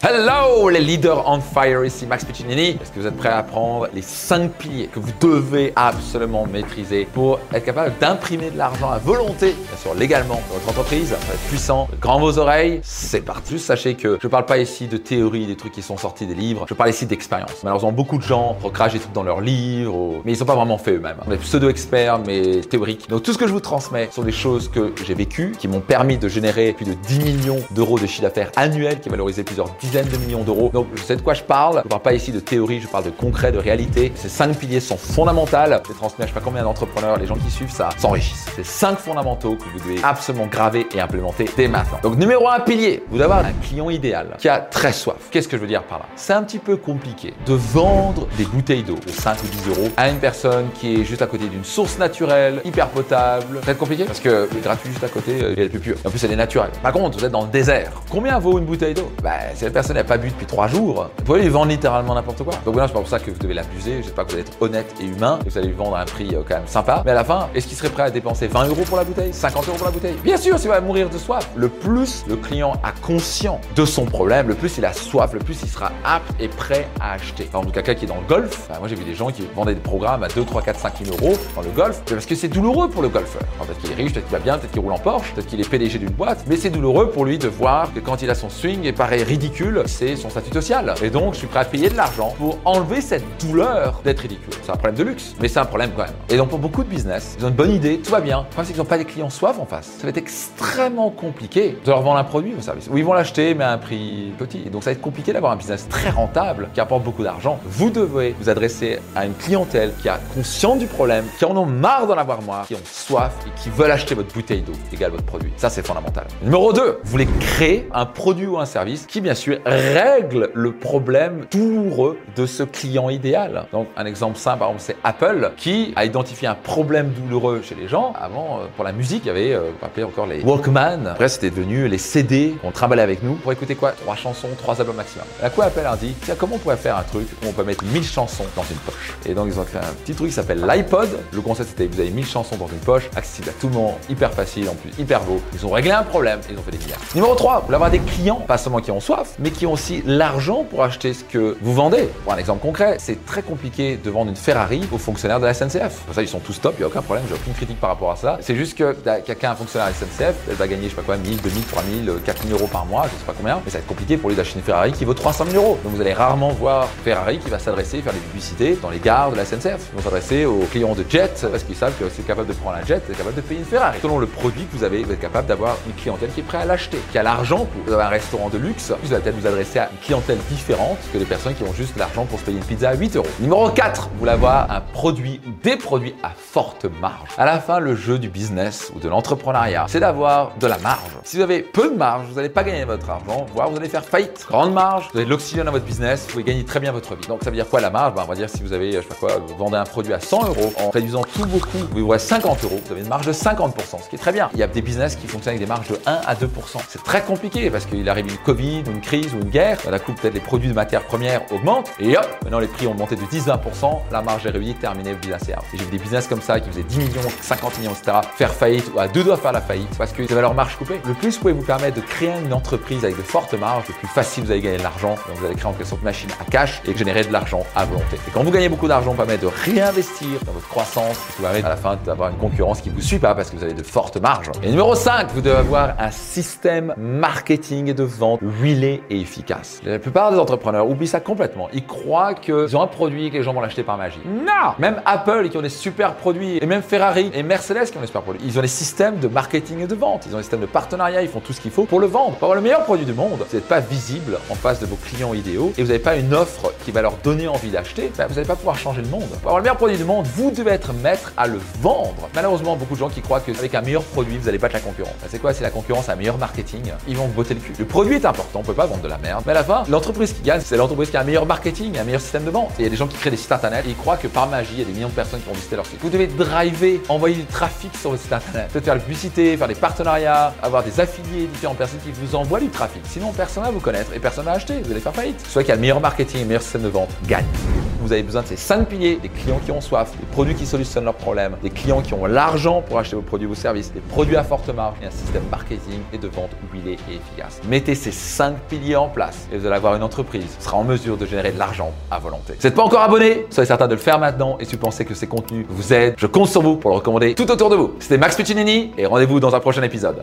Hello les leaders on fire, ici Max Piccinini. Est-ce que vous êtes prêts à apprendre les 5 piliers que vous devez absolument maîtriser pour être capable d'imprimer de l'argent à volonté, bien sûr légalement, dans votre entreprise, être puissant, grand vos oreilles, c'est parti. Sachez que je parle pas ici de théorie, des trucs qui sont sortis des livres, je parle ici d'expérience. Malheureusement, beaucoup de gens recrachent des trucs dans leurs livres, mais ils sont pas vraiment fait eux-mêmes. On est pseudo-experts, mais théoriques. Donc tout ce que je vous transmets sont des choses que j'ai vécues, qui m'ont permis de générer plus de 10 millions d'euros de chiffre d'affaires annuel, qui valorisait plusieurs dizaines dizaines de millions d'euros. Donc je sais de quoi je parle? Je parle pas ici de théorie, je parle de concret, de réalité. Ces cinq piliers sont fondamentaux. Je transmets je sais pas combien d'entrepreneurs, les gens qui suivent ça s'enrichissent. C'est cinq fondamentaux que vous devez absolument graver et implémenter dès maintenant. Donc numéro un pilier, vous devez avoir un client idéal qui a très soif. Qu'est-ce que je veux dire par là? C'est un petit peu compliqué de vendre des bouteilles d'eau de 5 ou 10 euros à une personne qui est juste à côté d'une source naturelle, hyper potable. C'est compliqué parce que gratuit juste à côté, euh, il est plus pur. En plus, elle est naturelle. Par contre, vous êtes dans le désert. Combien vaut une bouteille d'eau? Bah, la personne n'a pas bu depuis trois jours, vous pouvez lui vendre littéralement n'importe quoi. Donc voilà, c'est pas pour ça que vous devez l'abuser. J'espère que vous allez être honnête et humain, que vous allez lui vendre à un prix euh, quand même sympa. Mais à la fin, est-ce qu'il serait prêt à dépenser 20 euros pour la bouteille 50 euros pour la bouteille? Bien sûr, s'il va mourir de soif. Le plus le client a conscient de son problème, le plus il a soif, le plus il sera apte et prêt à acheter. Par exemple, quelqu'un qui est dans le golf, bah, moi j'ai vu des gens qui vendaient des programmes à 2, 3, 4, 5 000 euros dans le golf, parce que c'est douloureux pour le golfeur. Peut-être qu'il est riche, peut-être qu'il va bien, peut-être qu'il roule en Porsche, peut-être qu'il est PDG d'une boîte, mais c'est douloureux pour lui de voir que quand il a son swing et paraît ridicule, c'est son statut social. Et donc, je suis prêt à payer de l'argent pour enlever cette douleur d'être ridicule. C'est un problème de luxe, mais c'est un problème quand même. Et donc, pour beaucoup de business, ils ont une bonne idée, tout va bien. Le problème, c'est qu'ils n'ont pas des clients soif en face. Ça va être extrêmement compliqué de leur vendre un produit ou un service. Ou ils vont l'acheter, mais à un prix petit. Et donc, ça va être compliqué d'avoir un business très rentable qui apporte beaucoup d'argent. Vous devez vous adresser à une clientèle qui a conscience du problème, qui en ont marre d'en avoir moins, qui ont soif et qui veulent acheter votre bouteille d'eau égale votre produit. Ça, c'est fondamental. Numéro 2, vous voulez créer un produit ou un service qui, bien sûr, règle le problème douloureux de ce client idéal. Donc un exemple simple, par exemple, c'est Apple qui a identifié un problème douloureux chez les gens. Avant, euh, pour la musique, il y avait, euh, on encore les Walkman. Après, c'était devenu les CD qu'on travaillait avec nous pour écouter quoi? Trois chansons, trois albums maximum. À quoi Apple a dit, tiens, comment on pourrait faire un truc où on peut mettre 1000 chansons dans une poche? Et donc, ils ont fait un petit truc qui s'appelle l'iPod. Le concept, c'était vous avez 1000 chansons dans une poche, accessible à tout le monde, hyper facile, en plus hyper beau. Ils ont réglé un problème et ils ont fait des milliards. Numéro 3, vous voulez avoir des clients, pas seulement qui ont soif, mais qui ont aussi l'argent pour acheter ce que vous vendez. Pour un exemple concret, c'est très compliqué de vendre une Ferrari aux fonctionnaires de la SNCF. Pour ça, ils sont tous top, il n'y a aucun problème, j'ai aucune critique par rapport à ça. C'est juste que quelqu'un, un fonctionnaire de la SNCF, elle va gagner, je sais pas quoi, 1000, 2000, 3000, 4000 euros par mois, je sais pas combien, mais ça va être compliqué pour lui d'acheter une Ferrari qui vaut 300 000 euros. Donc vous allez rarement voir Ferrari qui va s'adresser, faire des publicités dans les gares de la SNCF. Ils vont s'adresser aux clients de jet parce qu'ils savent que c'est capable de prendre un jet, c'est capable de payer une Ferrari. Selon le produit que vous avez, vous êtes capable d'avoir une clientèle qui est prête à l'acheter, qui a l'argent pour vous avez un restaurant de luxe, vous allez vous adresser à une clientèle différente que les personnes qui ont juste l'argent pour se payer une pizza à 8 euros. Numéro 4, vous voulez avoir un produit des produits à forte marge. À la fin, le jeu du business ou de l'entrepreneuriat, c'est d'avoir de la marge. Si vous avez peu de marge, vous n'allez pas gagner votre argent, voire vous allez faire faillite. Grande marge, vous avez de l'oxygène dans votre business, vous pouvez gagner très bien votre vie. Donc ça veut dire quoi la marge? Ben, On va dire si vous avez, je sais pas quoi, vous vendez un produit à 100 euros, en réduisant tout vos coûts, vous voyez 50 euros, vous avez une marge de 50%, ce qui est très bien. Il y a des business qui fonctionnent avec des marges de 1 à 2%. C'est très compliqué parce qu'il arrive une Covid, une crise ou une guerre, la coup peut-être les produits de matières premières augmentent et hop, maintenant les prix ont monté de 10-20%, la marge est réduite, terminé, le business est J'ai vu des business comme ça qui faisaient 10 millions, 50 millions, etc. faire faillite ou à deux doigts faire la faillite parce qu'ils avaient leur marge coupée. Le plus vous pouvez vous permettre de créer une entreprise avec de fortes marges, le plus facile vous allez gagner de l'argent. Vous allez créer en quelque sorte une machine à cash et générer de l'argent à volonté. Et quand vous gagnez beaucoup d'argent, vous permet de réinvestir dans votre croissance, vous permet à la fin d'avoir une concurrence qui ne vous suit pas parce que vous avez de fortes marges. Et numéro 5, vous devez avoir un système marketing et de vente huilé et efficace. La plupart des entrepreneurs oublient ça complètement. Ils croient qu'ils ont un produit et que les gens vont l'acheter par magie. Non Même Apple qui ont des super produits, et même Ferrari et Mercedes qui ont des super produits, ils ont des systèmes de marketing et de vente. Ils ont des systèmes de partenariat, ils font tout ce qu'il faut pour le vendre. Pour avoir le meilleur produit du monde, vous n'êtes pas visible en face de vos clients idéaux et vous n'avez pas une offre qui va leur donner envie d'acheter, ben, vous n'allez pas pouvoir changer le monde. Pour avoir le meilleur produit du monde, vous devez être maître à le vendre. Malheureusement, beaucoup de gens qui croient qu'avec un meilleur produit, vous allez battre la concurrence. Ben, c'est quoi? Si la concurrence a un meilleur marketing, ils vont vous botter le cul. Le produit est important, on peut pas vendre de la merde. Mais à la fin, l'entreprise qui gagne, c'est l'entreprise qui a un meilleur marketing, un meilleur système de vente. Et il y a des gens qui créent des sites internet et ils croient que par magie, il y a des millions de personnes qui vont visiter leur site. Vous devez driver, envoyer du trafic sur votre site internet. Peut-être faire la publicité, faire des partenariats, avoir des affiliés, différentes personnes qui vous envoient du trafic. Sinon, personne ne va vous connaître et personne ne va acheter. Vous allez faire faillite. Soit qui a le meilleur marketing et le meilleur système de vente gagne. Vous avez besoin de ces 5 piliers, des clients qui ont soif, des produits qui solutionnent leurs problèmes, des clients qui ont l'argent pour acheter vos produits ou vos services, des produits à forte marge et un système marketing et de vente huilé et efficace. Mettez ces 5 piliers en place et vous allez avoir une entreprise qui sera en mesure de générer de l'argent à volonté. Si vous n'êtes pas encore abonné, soyez certain de le faire maintenant et si vous pensez que ces contenus vous aident, je compte sur vous pour le recommander tout autour de vous. C'était Max Piccinini et rendez-vous dans un prochain épisode.